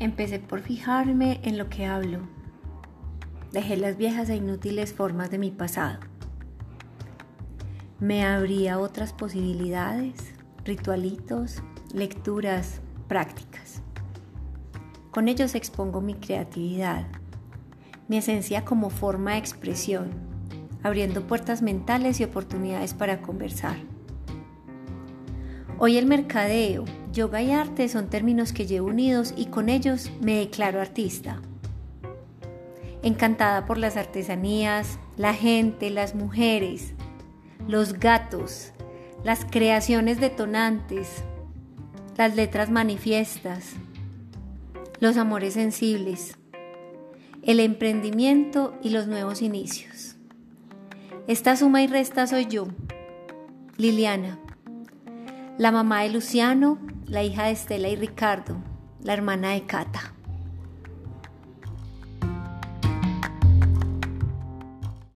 Empecé por fijarme en lo que hablo. Dejé las viejas e inútiles formas de mi pasado. Me abría otras posibilidades, ritualitos, lecturas, prácticas. Con ellos expongo mi creatividad, mi esencia como forma de expresión, abriendo puertas mentales y oportunidades para conversar. Hoy el mercadeo, yoga y arte son términos que llevo unidos y con ellos me declaro artista. Encantada por las artesanías, la gente, las mujeres, los gatos, las creaciones detonantes, las letras manifiestas, los amores sensibles, el emprendimiento y los nuevos inicios. Esta suma y resta soy yo, Liliana la mamá de Luciano, la hija de Estela y Ricardo, la hermana de Cata.